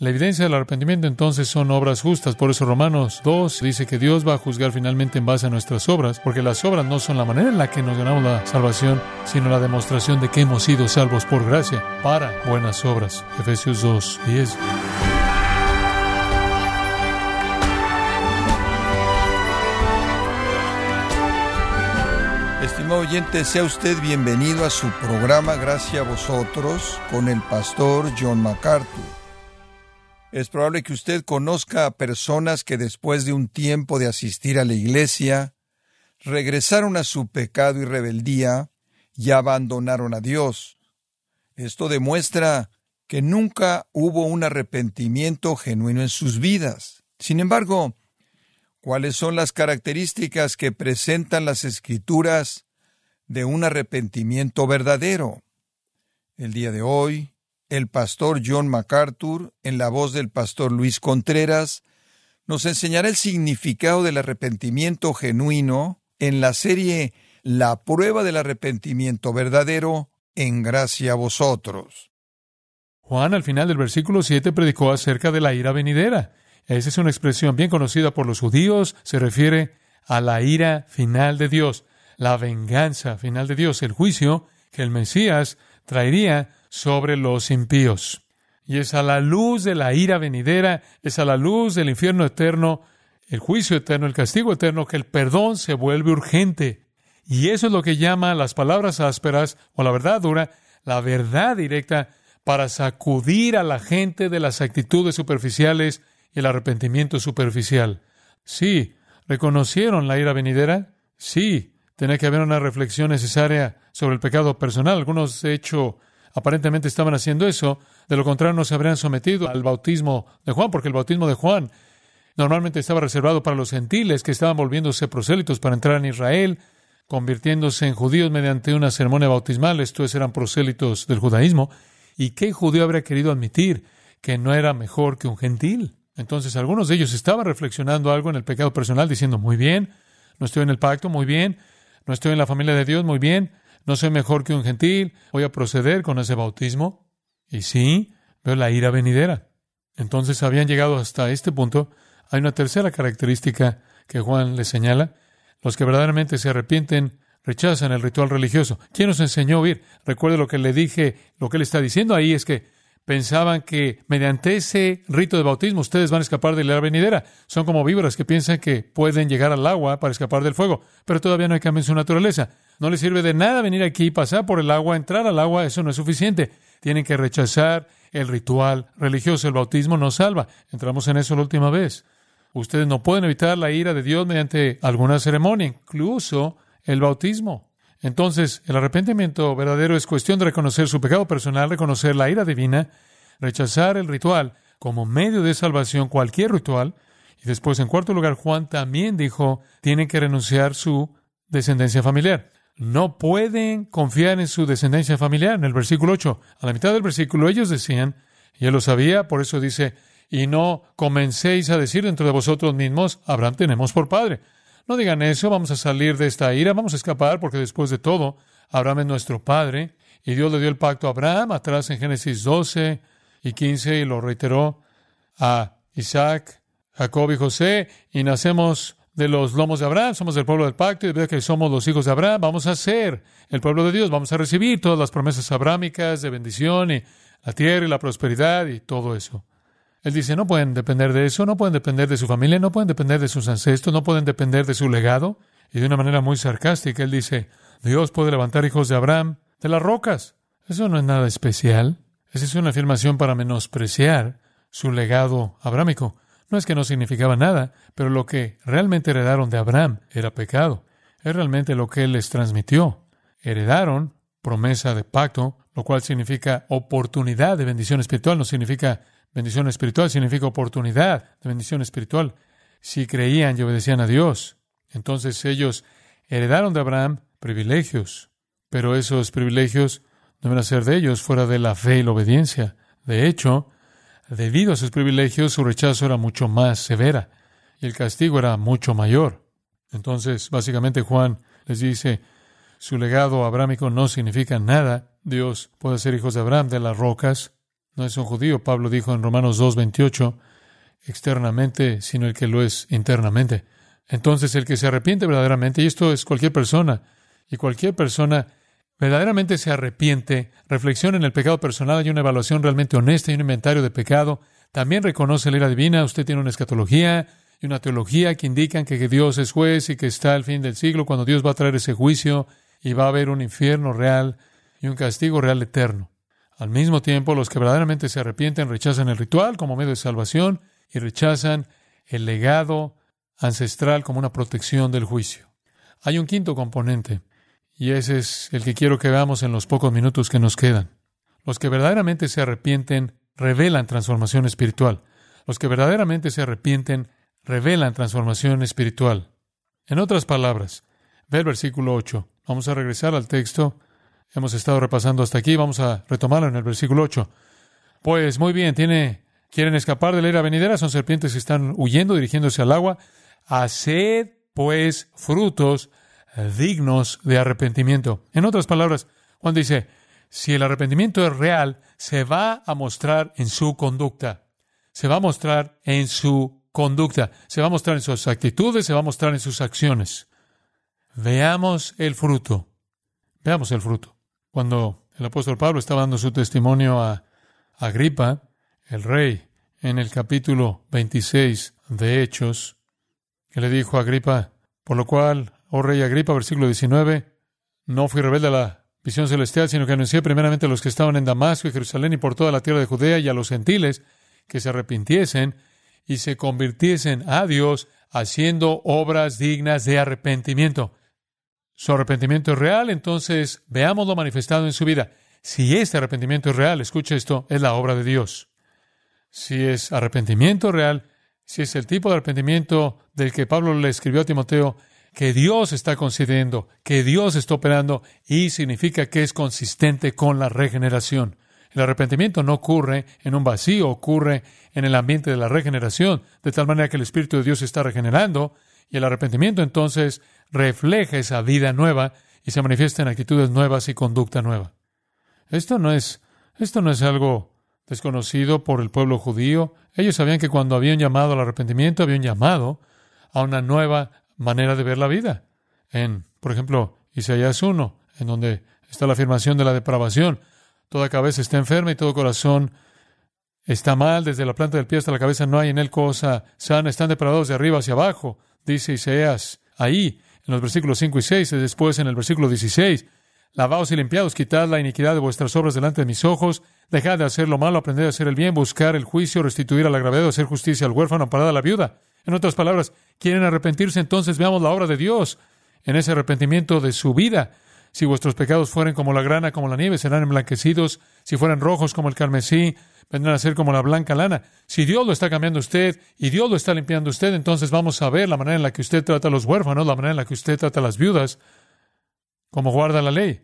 La evidencia del arrepentimiento entonces son obras justas. Por eso Romanos 2 dice que Dios va a juzgar finalmente en base a nuestras obras, porque las obras no son la manera en la que nos ganamos la salvación, sino la demostración de que hemos sido salvos por gracia para buenas obras. Efesios 2, 10. Estimado oyente, sea usted bienvenido a su programa Gracias a vosotros con el pastor John MacArthur. Es probable que usted conozca a personas que después de un tiempo de asistir a la iglesia, regresaron a su pecado y rebeldía y abandonaron a Dios. Esto demuestra que nunca hubo un arrepentimiento genuino en sus vidas. Sin embargo, ¿cuáles son las características que presentan las escrituras de un arrepentimiento verdadero? El día de hoy el pastor John MacArthur, en la voz del pastor Luis Contreras, nos enseñará el significado del arrepentimiento genuino en la serie La prueba del arrepentimiento verdadero en gracia a vosotros. Juan al final del versículo 7 predicó acerca de la ira venidera. Esa es una expresión bien conocida por los judíos, se refiere a la ira final de Dios, la venganza final de Dios, el juicio que el Mesías traería sobre los impíos. Y es a la luz de la ira venidera, es a la luz del infierno eterno, el juicio eterno, el castigo eterno, que el perdón se vuelve urgente. Y eso es lo que llama las palabras ásperas o la verdad dura, la verdad directa, para sacudir a la gente de las actitudes superficiales y el arrepentimiento superficial. Sí, reconocieron la ira venidera. Sí, tenía que haber una reflexión necesaria sobre el pecado personal. Algunos, de hecho, aparentemente estaban haciendo eso, de lo contrario no se habrían sometido al bautismo de Juan, porque el bautismo de Juan normalmente estaba reservado para los gentiles que estaban volviéndose prosélitos para entrar en Israel, convirtiéndose en judíos mediante una ceremonia bautismal. Estos eran prosélitos del judaísmo. ¿Y qué judío habría querido admitir que no era mejor que un gentil? Entonces algunos de ellos estaban reflexionando algo en el pecado personal, diciendo, muy bien, no estoy en el pacto, muy bien, no estoy en la familia de Dios, muy bien, no soy mejor que un gentil, voy a proceder con ese bautismo. Y sí, veo la ira venidera. Entonces habían llegado hasta este punto. Hay una tercera característica que Juan le señala. Los que verdaderamente se arrepienten rechazan el ritual religioso. ¿Quién nos enseñó a oír? Recuerde lo que le dije, lo que él está diciendo ahí es que pensaban que mediante ese rito de bautismo ustedes van a escapar de la ira venidera. Son como víboras que piensan que pueden llegar al agua para escapar del fuego, pero todavía no hay cambio en su naturaleza. No les sirve de nada venir aquí, pasar por el agua, entrar al agua, eso no es suficiente. Tienen que rechazar el ritual religioso. El bautismo no salva. Entramos en eso la última vez. Ustedes no pueden evitar la ira de Dios mediante alguna ceremonia, incluso el bautismo. Entonces, el arrepentimiento verdadero es cuestión de reconocer su pecado personal, reconocer la ira divina, rechazar el ritual como medio de salvación, cualquier ritual. Y después, en cuarto lugar, Juan también dijo, tienen que renunciar su descendencia familiar no pueden confiar en su descendencia familiar. En el versículo 8, a la mitad del versículo, ellos decían, y él lo sabía, por eso dice, y no comencéis a decir dentro de vosotros mismos, Abraham tenemos por padre. No digan eso, vamos a salir de esta ira, vamos a escapar, porque después de todo, Abraham es nuestro padre, y Dios le dio el pacto a Abraham, atrás en Génesis 12 y 15, y lo reiteró a Isaac, Jacob y José, y nacemos de los lomos de Abraham, somos del pueblo del pacto, y de que somos los hijos de Abraham, vamos a ser el pueblo de Dios, vamos a recibir todas las promesas abrámicas de bendición y la tierra y la prosperidad y todo eso. Él dice, no pueden depender de eso, no pueden depender de su familia, no pueden depender de sus ancestros, no pueden depender de su legado. Y de una manera muy sarcástica, él dice, Dios puede levantar hijos de Abraham de las rocas. Eso no es nada especial. Esa es una afirmación para menospreciar su legado abrámico. No es que no significaba nada, pero lo que realmente heredaron de Abraham era pecado. Es realmente lo que él les transmitió. Heredaron promesa de pacto, lo cual significa oportunidad de bendición espiritual, no significa bendición espiritual, significa oportunidad de bendición espiritual. Si creían y obedecían a Dios, entonces ellos heredaron de Abraham privilegios, pero esos privilegios deben ser de ellos fuera de la fe y la obediencia. De hecho, Debido a sus privilegios, su rechazo era mucho más severa y el castigo era mucho mayor. Entonces, básicamente Juan les dice, su legado abrámico no significa nada. Dios puede ser hijos de Abraham de las rocas. No es un judío. Pablo dijo en Romanos 2.28, externamente, sino el que lo es internamente. Entonces, el que se arrepiente verdaderamente, y esto es cualquier persona, y cualquier persona verdaderamente se arrepiente, reflexiona en el pecado personal, hay una evaluación realmente honesta y un inventario de pecado, también reconoce la ira divina, usted tiene una escatología y una teología que indican que Dios es juez y que está al fin del siglo cuando Dios va a traer ese juicio y va a haber un infierno real y un castigo real eterno. Al mismo tiempo, los que verdaderamente se arrepienten rechazan el ritual como medio de salvación y rechazan el legado ancestral como una protección del juicio. Hay un quinto componente, y ese es el que quiero que veamos en los pocos minutos que nos quedan. Los que verdaderamente se arrepienten revelan transformación espiritual. Los que verdaderamente se arrepienten revelan transformación espiritual. En otras palabras, ve el versículo 8. Vamos a regresar al texto. Hemos estado repasando hasta aquí. Vamos a retomarlo en el versículo 8. Pues muy bien, tiene, quieren escapar de la ira venidera, son serpientes que están huyendo, dirigiéndose al agua. Haced pues frutos dignos de arrepentimiento. En otras palabras, Juan dice, si el arrepentimiento es real, se va a mostrar en su conducta. Se va a mostrar en su conducta. Se va a mostrar en sus actitudes, se va a mostrar en sus acciones. Veamos el fruto. Veamos el fruto. Cuando el apóstol Pablo estaba dando su testimonio a Agripa, el rey, en el capítulo 26 de Hechos, que le dijo a Agripa, por lo cual, oh rey Agripa, versículo 19, no fui rebelde a la visión celestial, sino que anuncié primeramente a los que estaban en Damasco y Jerusalén y por toda la tierra de Judea y a los gentiles que se arrepintiesen y se convirtiesen a Dios haciendo obras dignas de arrepentimiento. Su arrepentimiento es real, entonces veámoslo manifestado en su vida. Si este arrepentimiento es real, escuche esto, es la obra de Dios. Si es arrepentimiento real, si es el tipo de arrepentimiento del que Pablo le escribió a Timoteo, que Dios está concediendo, que Dios está operando y significa que es consistente con la regeneración. El arrepentimiento no ocurre en un vacío, ocurre en el ambiente de la regeneración, de tal manera que el Espíritu de Dios está regenerando y el arrepentimiento entonces refleja esa vida nueva y se manifiesta en actitudes nuevas y conducta nueva. Esto no es, esto no es algo desconocido por el pueblo judío. Ellos sabían que cuando habían llamado al arrepentimiento, habían llamado a una nueva manera de ver la vida. En, por ejemplo, Isaías 1, en donde está la afirmación de la depravación. Toda cabeza está enferma y todo corazón está mal, desde la planta del pie hasta la cabeza no hay en él cosa sana, están depravados de arriba hacia abajo, dice Isaías ahí, en los versículos 5 y 6, y después en el versículo 16, lavaos y limpiados, quitad la iniquidad de vuestras obras delante de mis ojos, dejad de hacer lo malo, aprended a hacer el bien, buscar el juicio, restituir al agravado, hacer justicia al huérfano, amparar a la viuda. En otras palabras, quieren arrepentirse, entonces veamos la obra de Dios en ese arrepentimiento de su vida. Si vuestros pecados fueren como la grana, como la nieve, serán emblanquecidos. Si fueran rojos como el carmesí, vendrán a ser como la blanca lana. Si Dios lo está cambiando usted y Dios lo está limpiando usted, entonces vamos a ver la manera en la que usted trata a los huérfanos, la manera en la que usted trata a las viudas, como guarda la ley.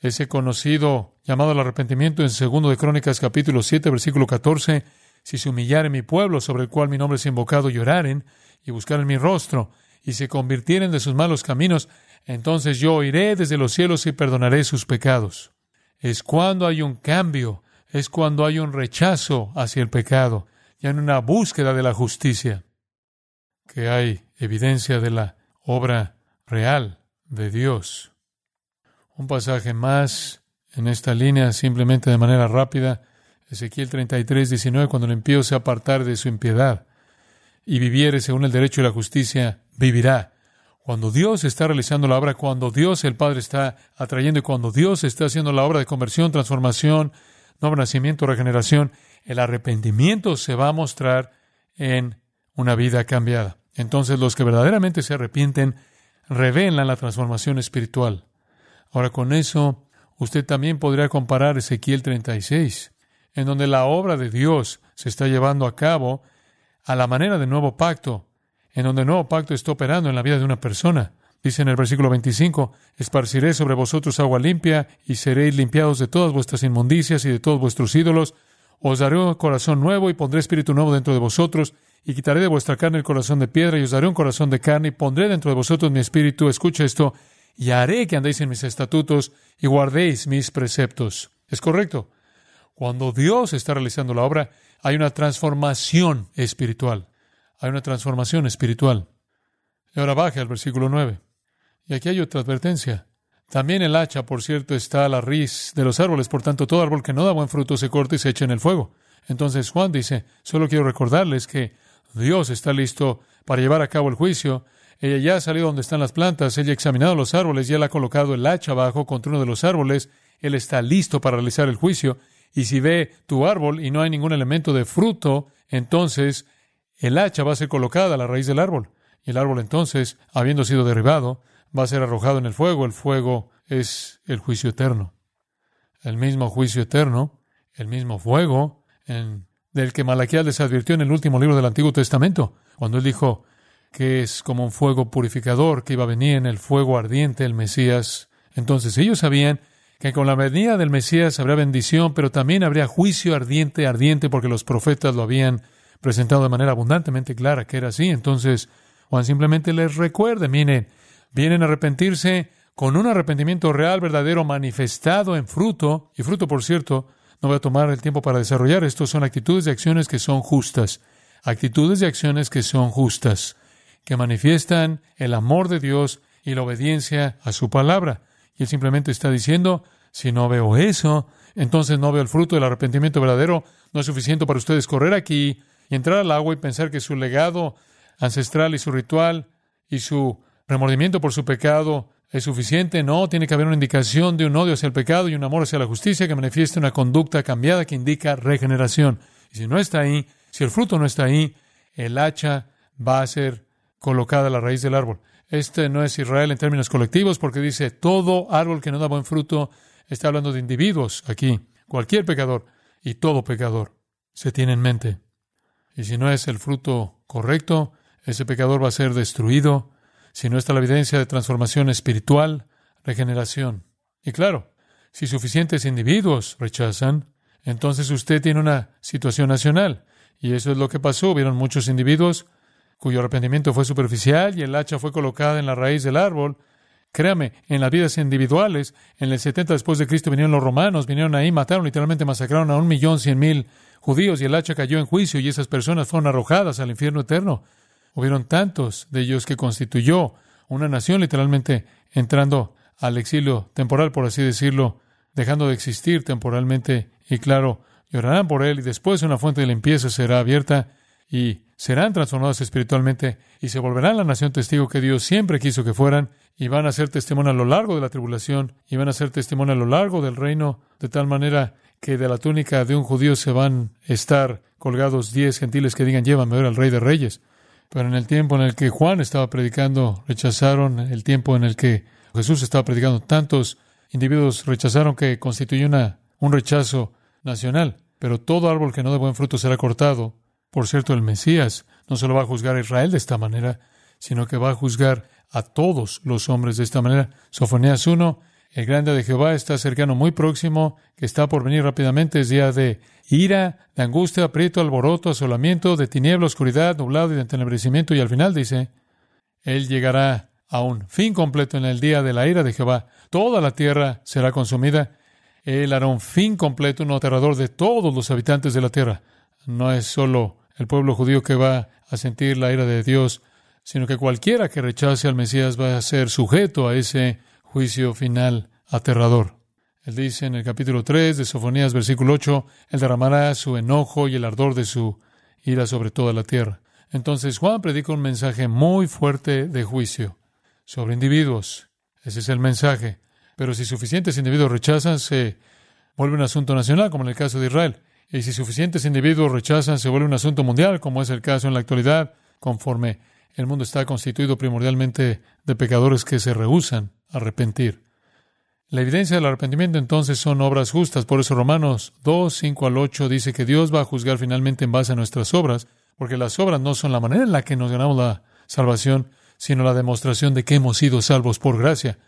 Ese conocido llamado al arrepentimiento en segundo de Crónicas capítulo 7 versículo 14, si se humillare mi pueblo sobre el cual mi nombre es invocado, lloraren y buscaren mi rostro y se convirtieren de sus malos caminos, entonces yo iré desde los cielos y perdonaré sus pecados. Es cuando hay un cambio, es cuando hay un rechazo hacia el pecado y en una búsqueda de la justicia, que hay evidencia de la obra real de Dios. Un pasaje más en esta línea, simplemente de manera rápida, Ezequiel 33, 19, cuando el impío se apartar de su impiedad y viviere según el derecho y la justicia, vivirá. Cuando Dios está realizando la obra, cuando Dios el Padre está atrayendo y cuando Dios está haciendo la obra de conversión, transformación, nuevo nacimiento, regeneración, el arrepentimiento se va a mostrar en una vida cambiada. Entonces los que verdaderamente se arrepienten revelan la transformación espiritual. Ahora con eso, usted también podría comparar Ezequiel 36, en donde la obra de Dios se está llevando a cabo a la manera del nuevo pacto, en donde el nuevo pacto está operando en la vida de una persona. Dice en el versículo 25, esparciré sobre vosotros agua limpia y seréis limpiados de todas vuestras inmundicias y de todos vuestros ídolos. Os daré un corazón nuevo y pondré espíritu nuevo dentro de vosotros y quitaré de vuestra carne el corazón de piedra y os daré un corazón de carne y pondré dentro de vosotros mi espíritu. Escucha esto y haré que andéis en mis estatutos y guardéis mis preceptos. Es correcto. Cuando Dios está realizando la obra, hay una transformación espiritual. Hay una transformación espiritual. Y ahora baje al versículo 9. Y aquí hay otra advertencia. También el hacha, por cierto, está a la raíz de los árboles, por tanto todo árbol que no da buen fruto se corta y se echa en el fuego. Entonces Juan dice, solo quiero recordarles que Dios está listo para llevar a cabo el juicio. Ella ya ha salido donde están las plantas, ella ha examinado los árboles, ya ha colocado el hacha abajo contra uno de los árboles, él está listo para realizar el juicio. Y si ve tu árbol y no hay ningún elemento de fruto, entonces el hacha va a ser colocada a la raíz del árbol. Y el árbol entonces, habiendo sido derribado, va a ser arrojado en el fuego. El fuego es el juicio eterno. El mismo juicio eterno, el mismo fuego en, del que Malaquías les advirtió en el último libro del Antiguo Testamento, cuando él dijo que es como un fuego purificador que iba a venir en el fuego ardiente el Mesías. Entonces ellos sabían que con la venida del Mesías habría bendición, pero también habría juicio ardiente, ardiente, porque los profetas lo habían presentado de manera abundantemente clara que era así. Entonces Juan simplemente les recuerde, miren, vienen a arrepentirse con un arrepentimiento real, verdadero, manifestado en fruto, y fruto, por cierto, no voy a tomar el tiempo para desarrollar esto, son actitudes y acciones que son justas, actitudes y acciones que son justas, que manifiestan el amor de Dios y la obediencia a su palabra. Y él simplemente está diciendo, si no veo eso, entonces no veo el fruto del arrepentimiento verdadero, no es suficiente para ustedes correr aquí y entrar al agua y pensar que su legado ancestral y su ritual y su remordimiento por su pecado es suficiente. No, tiene que haber una indicación de un odio hacia el pecado y un amor hacia la justicia que manifieste una conducta cambiada que indica regeneración. Y si no está ahí, si el fruto no está ahí, el hacha va a ser colocada a la raíz del árbol. Este no es Israel en términos colectivos porque dice todo árbol que no da buen fruto está hablando de individuos aquí. Cualquier pecador y todo pecador se tiene en mente. Y si no es el fruto correcto, ese pecador va a ser destruido si no está la evidencia de transformación espiritual, regeneración. Y claro, si suficientes individuos rechazan, entonces usted tiene una situación nacional. Y eso es lo que pasó. Hubieron muchos individuos cuyo arrepentimiento fue superficial y el hacha fue colocada en la raíz del árbol. Créame, en las vidas individuales, en el 70 después de Cristo vinieron los romanos, vinieron ahí, mataron, literalmente masacraron a un millón cien mil judíos y el hacha cayó en juicio y esas personas fueron arrojadas al infierno eterno. Hubieron tantos de ellos que constituyó una nación literalmente entrando al exilio temporal, por así decirlo, dejando de existir temporalmente y claro, llorarán por él y después una fuente de limpieza será abierta y serán transformados espiritualmente y se volverán la nación testigo que Dios siempre quiso que fueran y van a ser testimonio a lo largo de la tribulación y van a ser testimonio a lo largo del reino de tal manera que de la túnica de un judío se van a estar colgados diez gentiles que digan llévame ver al rey de reyes. Pero en el tiempo en el que Juan estaba predicando, rechazaron el tiempo en el que Jesús estaba predicando. Tantos individuos rechazaron que constituyó una, un rechazo nacional. Pero todo árbol que no dé buen fruto será cortado. Por cierto, el Mesías no solo va a juzgar a Israel de esta manera, sino que va a juzgar a todos los hombres de esta manera. Sofonías 1 el grande de Jehová está cercano, muy próximo, que está por venir rápidamente. Es día de ira, de angustia, aprieto, alboroto, asolamiento, de tiniebla, oscuridad, nublado y de entenebrecimiento. Y al final dice, Él llegará a un fin completo en el día de la ira de Jehová. Toda la tierra será consumida. Él hará un fin completo, un aterrador de todos los habitantes de la tierra. No es solo el pueblo judío que va a sentir la ira de Dios, sino que cualquiera que rechace al Mesías va a ser sujeto a ese juicio final aterrador. Él dice en el capítulo 3 de Sofonías, versículo 8, Él derramará su enojo y el ardor de su ira sobre toda la tierra. Entonces Juan predica un mensaje muy fuerte de juicio sobre individuos. Ese es el mensaje. Pero si suficientes individuos rechazan, se vuelve un asunto nacional, como en el caso de Israel. Y si suficientes individuos rechazan, se vuelve un asunto mundial, como es el caso en la actualidad, conforme el mundo está constituido primordialmente de pecadores que se rehusan arrepentir. La evidencia del arrepentimiento entonces son obras justas. Por eso Romanos 2, 5 al 8 dice que Dios va a juzgar finalmente en base a nuestras obras, porque las obras no son la manera en la que nos ganamos la salvación, sino la demostración de que hemos sido salvos por gracia.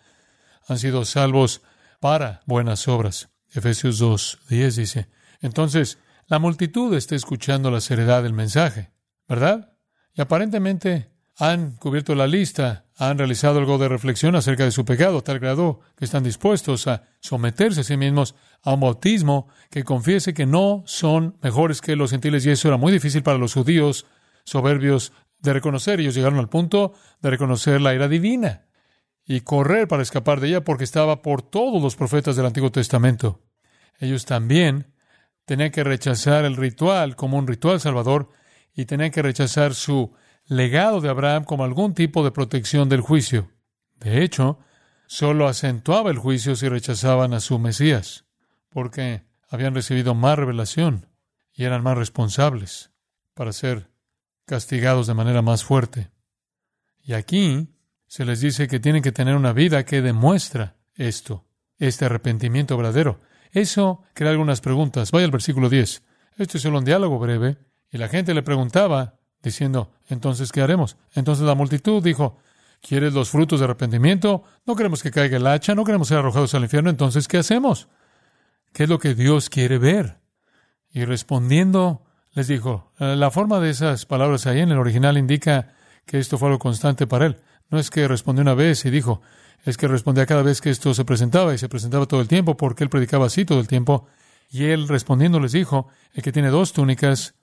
Han sido salvos para buenas obras. Efesios 2, 10 dice. Entonces, la multitud está escuchando la seriedad del mensaje, ¿verdad? Y aparentemente han cubierto la lista, han realizado algo de reflexión acerca de su pecado, tal grado que están dispuestos a someterse a sí mismos a un bautismo que confiese que no son mejores que los gentiles, y eso era muy difícil para los judíos soberbios de reconocer. Ellos llegaron al punto de reconocer la ira divina y correr para escapar de ella porque estaba por todos los profetas del Antiguo Testamento. Ellos también tenían que rechazar el ritual como un ritual salvador y tenían que rechazar su legado de Abraham como algún tipo de protección del juicio. De hecho, solo acentuaba el juicio si rechazaban a su Mesías, porque habían recibido más revelación y eran más responsables para ser castigados de manera más fuerte. Y aquí se les dice que tienen que tener una vida que demuestra esto, este arrepentimiento verdadero. Eso crea algunas preguntas. Vaya al versículo 10. Esto es solo un diálogo breve. Y la gente le preguntaba, diciendo, entonces, ¿qué haremos? Entonces la multitud dijo, ¿quieres los frutos de arrepentimiento? No queremos que caiga el hacha, no queremos ser arrojados al infierno, entonces, ¿qué hacemos? ¿Qué es lo que Dios quiere ver? Y respondiendo, les dijo, la forma de esas palabras ahí en el original indica que esto fue algo constante para él. No es que respondió una vez y dijo, es que respondía cada vez que esto se presentaba y se presentaba todo el tiempo porque él predicaba así todo el tiempo. Y él respondiendo les dijo, el que tiene dos túnicas,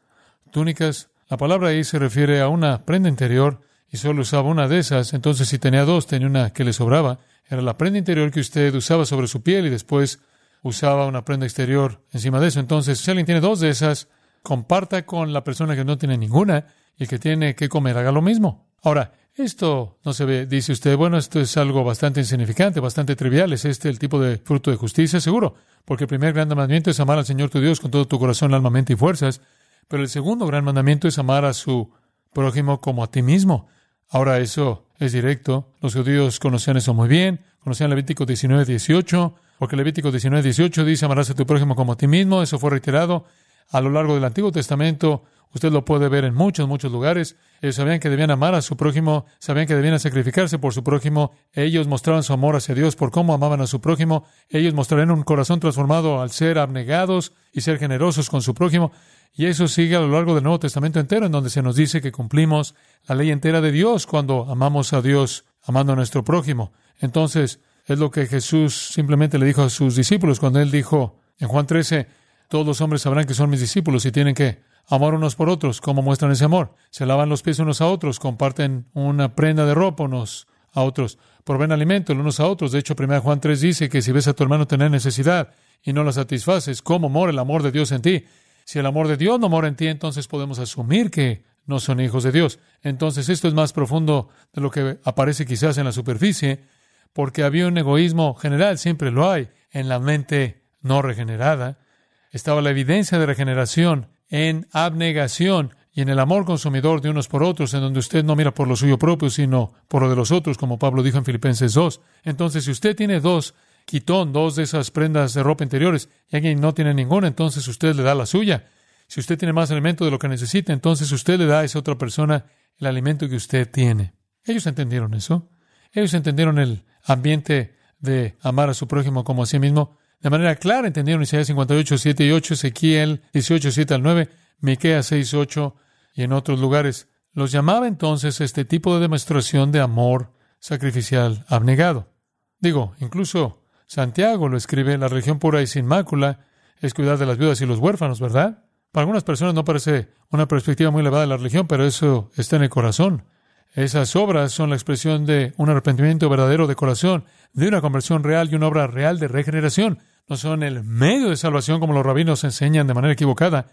túnicas, la palabra ahí se refiere a una prenda interior y solo usaba una de esas, entonces si tenía dos, tenía una que le sobraba, era la prenda interior que usted usaba sobre su piel y después usaba una prenda exterior encima de eso. Entonces, si alguien tiene dos de esas, comparta con la persona que no tiene ninguna y que tiene que comer, haga lo mismo. Ahora, esto no se ve, dice usted, bueno, esto es algo bastante insignificante, bastante trivial. ¿Es este el tipo de fruto de justicia? Seguro, porque el primer gran mandamiento es amar al Señor tu Dios con todo tu corazón, alma, mente y fuerzas. Pero el segundo gran mandamiento es amar a su prójimo como a ti mismo. Ahora eso es directo. Los judíos conocían eso muy bien. Conocían Levítico 19, 18, porque Levítico 19, 18 dice amarás a tu prójimo como a ti mismo. Eso fue reiterado a lo largo del Antiguo Testamento Usted lo puede ver en muchos, muchos lugares. Ellos sabían que debían amar a su prójimo, sabían que debían sacrificarse por su prójimo. Ellos mostraban su amor hacia Dios por cómo amaban a su prójimo. Ellos mostrarían un corazón transformado al ser abnegados y ser generosos con su prójimo. Y eso sigue a lo largo del Nuevo Testamento entero, en donde se nos dice que cumplimos la ley entera de Dios cuando amamos a Dios, amando a nuestro prójimo. Entonces, es lo que Jesús simplemente le dijo a sus discípulos cuando él dijo en Juan 13, todos los hombres sabrán que son mis discípulos y tienen que amar unos por otros. ¿Cómo muestran ese amor? Se lavan los pies unos a otros, comparten una prenda de ropa unos a otros, proveen alimento unos a otros. De hecho, 1 Juan 3 dice que si ves a tu hermano tener necesidad y no la satisfaces, ¿cómo mora el amor de Dios en ti? Si el amor de Dios no mora en ti, entonces podemos asumir que no son hijos de Dios. Entonces esto es más profundo de lo que aparece quizás en la superficie, porque había un egoísmo general, siempre lo hay, en la mente no regenerada. Estaba la evidencia de regeneración en abnegación y en el amor consumidor de unos por otros, en donde usted no mira por lo suyo propio, sino por lo de los otros, como Pablo dijo en Filipenses 2. Entonces, si usted tiene dos quitón, dos de esas prendas de ropa interiores, y alguien no tiene ninguna, entonces usted le da la suya. Si usted tiene más alimento de lo que necesita, entonces usted le da a esa otra persona el alimento que usted tiene. Ellos entendieron eso. Ellos entendieron el ambiente de amar a su prójimo como a sí mismo. De manera clara entendieron Isaías 58, 7 y 8, Ezequiel 18, 7 al 9, Miqueas 6, 8 y en otros lugares. Los llamaba entonces este tipo de demostración de amor sacrificial abnegado. Digo, incluso Santiago lo escribe, la religión pura y sin mácula es cuidar de las viudas y los huérfanos, ¿verdad? Para algunas personas no parece una perspectiva muy elevada de la religión, pero eso está en el corazón. Esas obras son la expresión de un arrepentimiento verdadero de corazón, de una conversión real y una obra real de regeneración no son el medio de salvación como los rabinos enseñan de manera equivocada,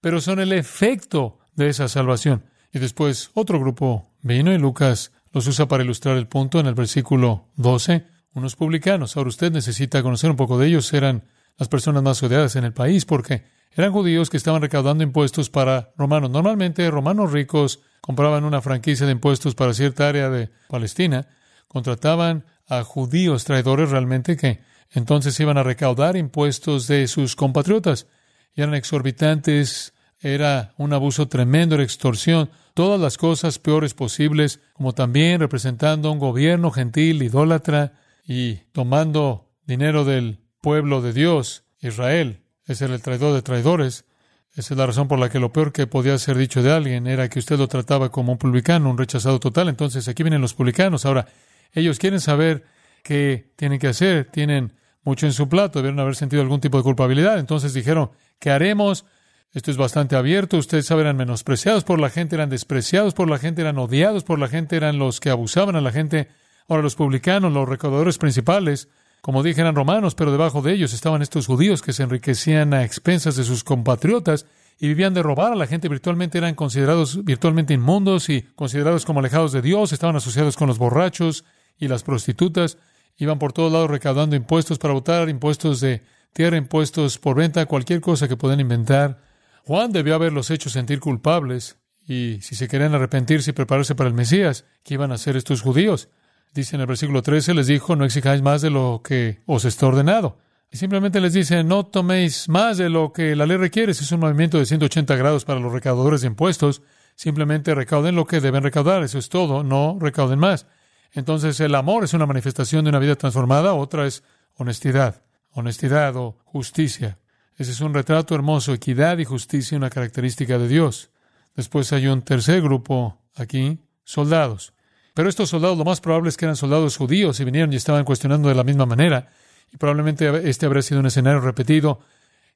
pero son el efecto de esa salvación. Y después otro grupo vino y Lucas los usa para ilustrar el punto en el versículo 12. Unos publicanos. Ahora usted necesita conocer un poco de ellos. Eran las personas más odiadas en el país porque eran judíos que estaban recaudando impuestos para romanos. Normalmente romanos ricos compraban una franquicia de impuestos para cierta área de Palestina, contrataban a judíos traidores realmente que entonces iban a recaudar impuestos de sus compatriotas. Y eran exorbitantes, era un abuso tremendo, era extorsión, todas las cosas peores posibles, como también representando un gobierno gentil, idólatra, y tomando dinero del pueblo de Dios, Israel. Ese era el traidor de traidores. Esa es la razón por la que lo peor que podía ser dicho de alguien era que usted lo trataba como un publicano, un rechazado total. Entonces aquí vienen los publicanos. Ahora, ellos quieren saber qué tienen que hacer. Tienen mucho en su plato. Debieron haber sentido algún tipo de culpabilidad. Entonces dijeron, ¿qué haremos? Esto es bastante abierto. Ustedes saben, eran menospreciados por la gente, eran despreciados por la gente, eran odiados por la gente, eran los que abusaban a la gente. Ahora los publicanos, los recaudadores principales, como dije, eran romanos, pero debajo de ellos estaban estos judíos que se enriquecían a expensas de sus compatriotas y vivían de robar a la gente virtualmente, eran considerados virtualmente inmundos y considerados como alejados de Dios, estaban asociados con los borrachos y las prostitutas, iban por todos lados recaudando impuestos para votar, impuestos de tierra, impuestos por venta, cualquier cosa que puedan inventar. Juan debió haberlos hecho sentir culpables y si se querían arrepentirse y prepararse para el Mesías, ¿qué iban a hacer estos judíos? Dice en el versículo 13, les dijo, no exijáis más de lo que os está ordenado. Y simplemente les dice, no toméis más de lo que la ley requiere. Es un movimiento de 180 grados para los recaudadores de impuestos. Simplemente recauden lo que deben recaudar. Eso es todo. No recauden más. Entonces el amor es una manifestación de una vida transformada. Otra es honestidad. Honestidad o justicia. Ese es un retrato hermoso. Equidad y justicia, una característica de Dios. Después hay un tercer grupo aquí, soldados. Pero estos soldados lo más probable es que eran soldados judíos y vinieron y estaban cuestionando de la misma manera. Y probablemente este habría sido un escenario repetido.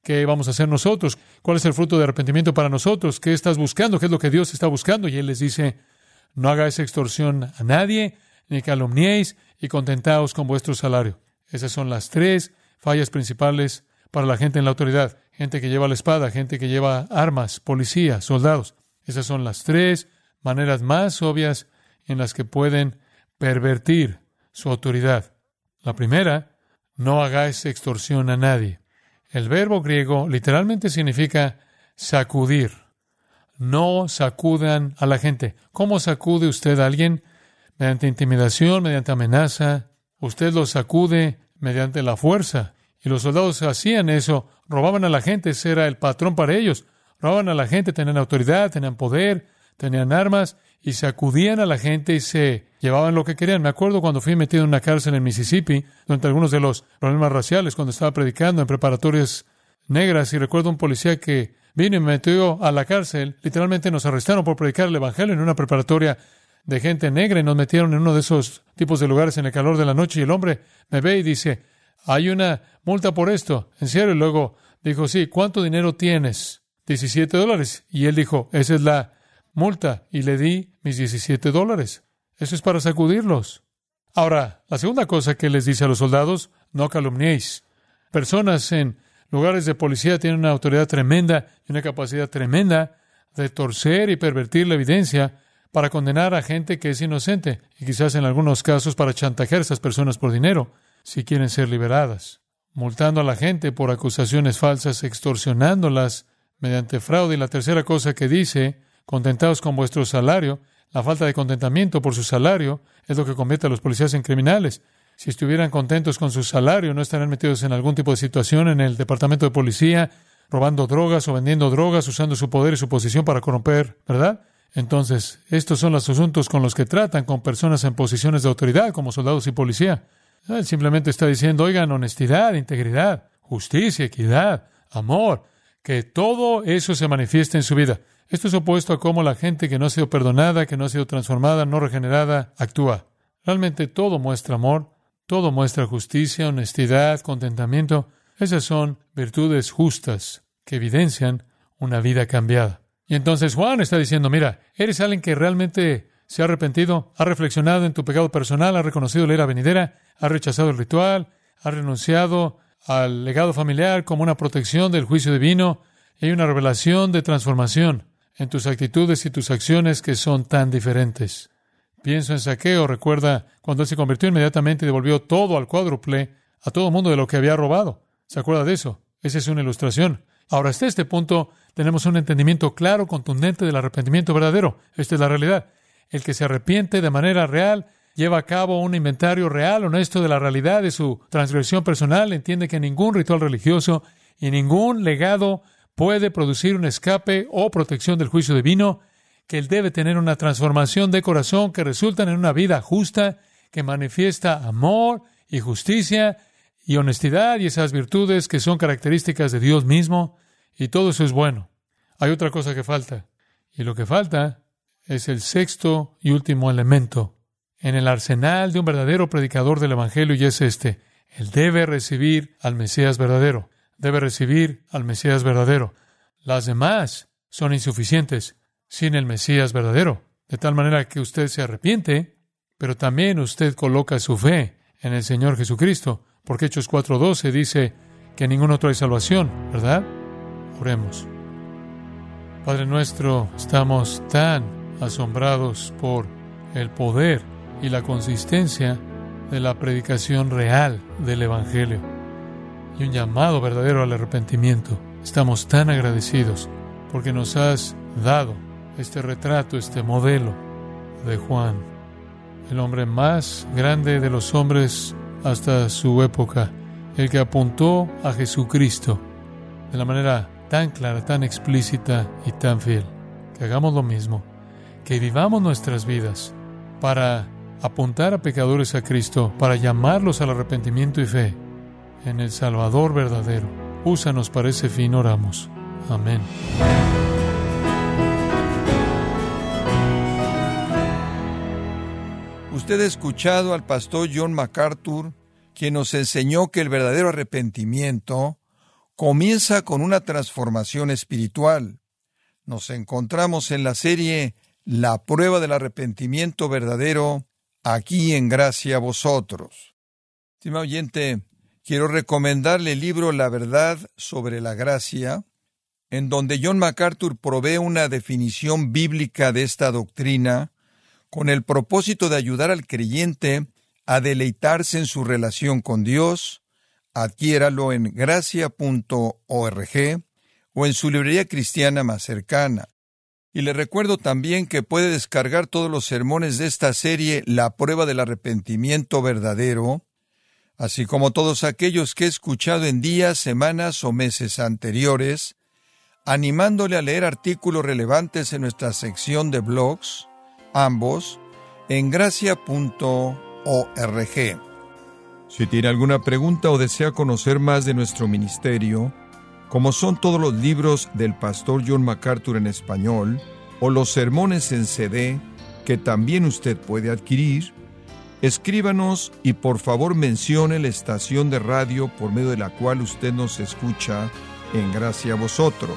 ¿Qué vamos a hacer nosotros? ¿Cuál es el fruto de arrepentimiento para nosotros? ¿Qué estás buscando? ¿Qué es lo que Dios está buscando? Y Él les dice, no hagáis extorsión a nadie, ni calumniéis, y contentaos con vuestro salario. Esas son las tres fallas principales para la gente en la autoridad. Gente que lleva la espada, gente que lleva armas, policías, soldados. Esas son las tres maneras más obvias en las que pueden pervertir su autoridad. La primera, no hagáis extorsión a nadie. El verbo griego literalmente significa sacudir. No sacudan a la gente. ¿Cómo sacude usted a alguien? Mediante intimidación, mediante amenaza. Usted lo sacude mediante la fuerza. Y los soldados hacían eso, robaban a la gente, ese era el patrón para ellos. Robaban a la gente, tenían autoridad, tenían poder, tenían armas y sacudían a la gente y se llevaban lo que querían. Me acuerdo cuando fui metido en una cárcel en Mississippi, durante algunos de los problemas raciales, cuando estaba predicando en preparatorias negras, y recuerdo un policía que vino y me metió a la cárcel. Literalmente nos arrestaron por predicar el Evangelio en una preparatoria de gente negra y nos metieron en uno de esos tipos de lugares en el calor de la noche y el hombre me ve y dice, hay una multa por esto, en serio. Y luego dijo, sí, ¿cuánto dinero tienes? 17 dólares. Y él dijo, esa es la multa y le di mis 17 dólares. Eso es para sacudirlos. Ahora, la segunda cosa que les dice a los soldados, no calumniéis. Personas en lugares de policía tienen una autoridad tremenda y una capacidad tremenda de torcer y pervertir la evidencia para condenar a gente que es inocente y quizás en algunos casos para chantajear a esas personas por dinero si quieren ser liberadas, multando a la gente por acusaciones falsas, extorsionándolas mediante fraude. Y la tercera cosa que dice contentados con vuestro salario. La falta de contentamiento por su salario es lo que convierte a los policías en criminales. Si estuvieran contentos con su salario, no estarían metidos en algún tipo de situación en el departamento de policía, robando drogas o vendiendo drogas, usando su poder y su posición para corromper, ¿verdad? Entonces, estos son los asuntos con los que tratan con personas en posiciones de autoridad, como soldados y policía. Él simplemente está diciendo, oigan, honestidad, integridad, justicia, equidad, amor, que todo eso se manifieste en su vida. Esto es opuesto a cómo la gente que no ha sido perdonada, que no ha sido transformada, no regenerada, actúa. Realmente todo muestra amor, todo muestra justicia, honestidad, contentamiento. Esas son virtudes justas que evidencian una vida cambiada. Y entonces Juan está diciendo, mira, eres alguien que realmente se ha arrepentido, ha reflexionado en tu pecado personal, ha reconocido la era venidera, ha rechazado el ritual, ha renunciado al legado familiar como una protección del juicio divino, y hay una revelación de transformación en tus actitudes y tus acciones que son tan diferentes. Pienso en Saqueo, recuerda cuando él se convirtió inmediatamente y devolvió todo al cuádruple a todo mundo de lo que había robado. ¿Se acuerda de eso? Esa es una ilustración. Ahora, hasta este punto tenemos un entendimiento claro, contundente del arrepentimiento verdadero. Esta es la realidad. El que se arrepiente de manera real lleva a cabo un inventario real, honesto de la realidad de su transgresión personal, entiende que ningún ritual religioso y ningún legado puede producir un escape o protección del juicio divino, que él debe tener una transformación de corazón que resulta en una vida justa, que manifiesta amor y justicia y honestidad y esas virtudes que son características de Dios mismo, y todo eso es bueno. hay otra cosa que falta. Y lo que falta es el sexto y último elemento en el arsenal de un verdadero predicador del Evangelio y es este. Él debe recibir al Mesías verdadero. Debe recibir al Mesías verdadero. Las demás son insuficientes sin el Mesías verdadero. De tal manera que usted se arrepiente, pero también usted coloca su fe en el Señor Jesucristo. Porque Hechos 4.12 dice que ningún otro hay salvación, ¿verdad? Oremos. Padre nuestro, estamos tan asombrados por el poder y la consistencia de la predicación real del Evangelio y un llamado verdadero al arrepentimiento. Estamos tan agradecidos porque nos has dado este retrato, este modelo de Juan, el hombre más grande de los hombres hasta su época, el que apuntó a Jesucristo de la manera tan clara, tan explícita y tan fiel. Que hagamos lo mismo, que vivamos nuestras vidas para apuntar a pecadores a Cristo, para llamarlos al arrepentimiento y fe en el Salvador verdadero. Úsanos para ese fin, oramos. Amén. Usted ha escuchado al pastor John MacArthur, quien nos enseñó que el verdadero arrepentimiento comienza con una transformación espiritual. Nos encontramos en la serie La prueba del arrepentimiento verdadero, aquí en gracia a vosotros. Estimado oyente, quiero recomendarle el libro La verdad sobre la gracia, en donde John MacArthur provee una definición bíblica de esta doctrina con el propósito de ayudar al creyente a deleitarse en su relación con Dios, adquiéralo en gracia.org o en su librería cristiana más cercana. Y le recuerdo también que puede descargar todos los sermones de esta serie La prueba del arrepentimiento verdadero, así como todos aquellos que he escuchado en días, semanas o meses anteriores, animándole a leer artículos relevantes en nuestra sección de blogs, ambos, en gracia.org. Si tiene alguna pregunta o desea conocer más de nuestro ministerio, como son todos los libros del pastor John MacArthur en español, o los sermones en CD, que también usted puede adquirir, escríbanos y por favor mencione la estación de radio por medio de la cual usted nos escucha en gracia a vosotros.